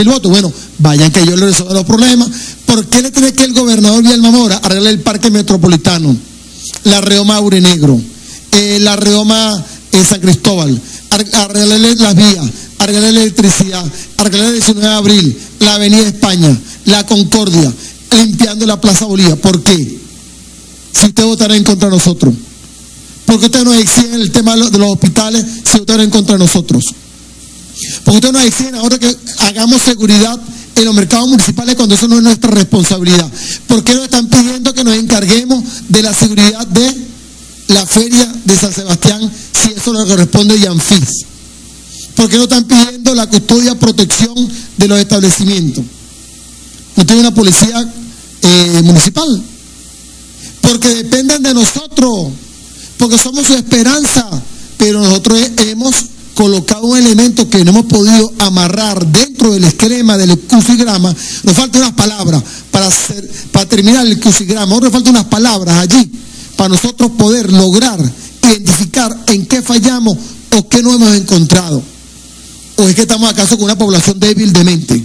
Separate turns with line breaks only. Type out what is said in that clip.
el voto. Bueno, vayan que yo le resuelva los problemas. ¿Por qué le tiene que el gobernador Villalma Mora arreglar el parque metropolitano, la Reoma Aurenegro, eh, la Reoma eh, San Cristóbal, arreglarle las vías, arreglar la electricidad, arreglar el 19 de abril, la Avenida España, la Concordia, limpiando la Plaza Bolívar? ¿Por qué? Si usted votará en contra de nosotros. ¿Por qué usted nos exige el tema de los hospitales si votará en contra de nosotros? Porque ustedes nos exigen ahora que hagamos seguridad en los mercados municipales cuando eso no es nuestra responsabilidad. ¿Por qué nos están pidiendo que nos encarguemos de la seguridad de la feria de San Sebastián si eso le corresponde a Yanfis? ¿Por qué no están pidiendo la custodia, protección de los establecimientos? No tiene una policía eh, municipal. Porque dependen de nosotros, porque somos su esperanza, pero nosotros hemos que no hemos podido amarrar dentro del esquema del crucigrama, nos faltan unas palabras para, hacer, para terminar el crucigrama, ahora nos faltan unas palabras allí para nosotros poder lograr identificar en qué fallamos o qué no hemos encontrado. ¿O es que estamos acaso con una población débil de mente?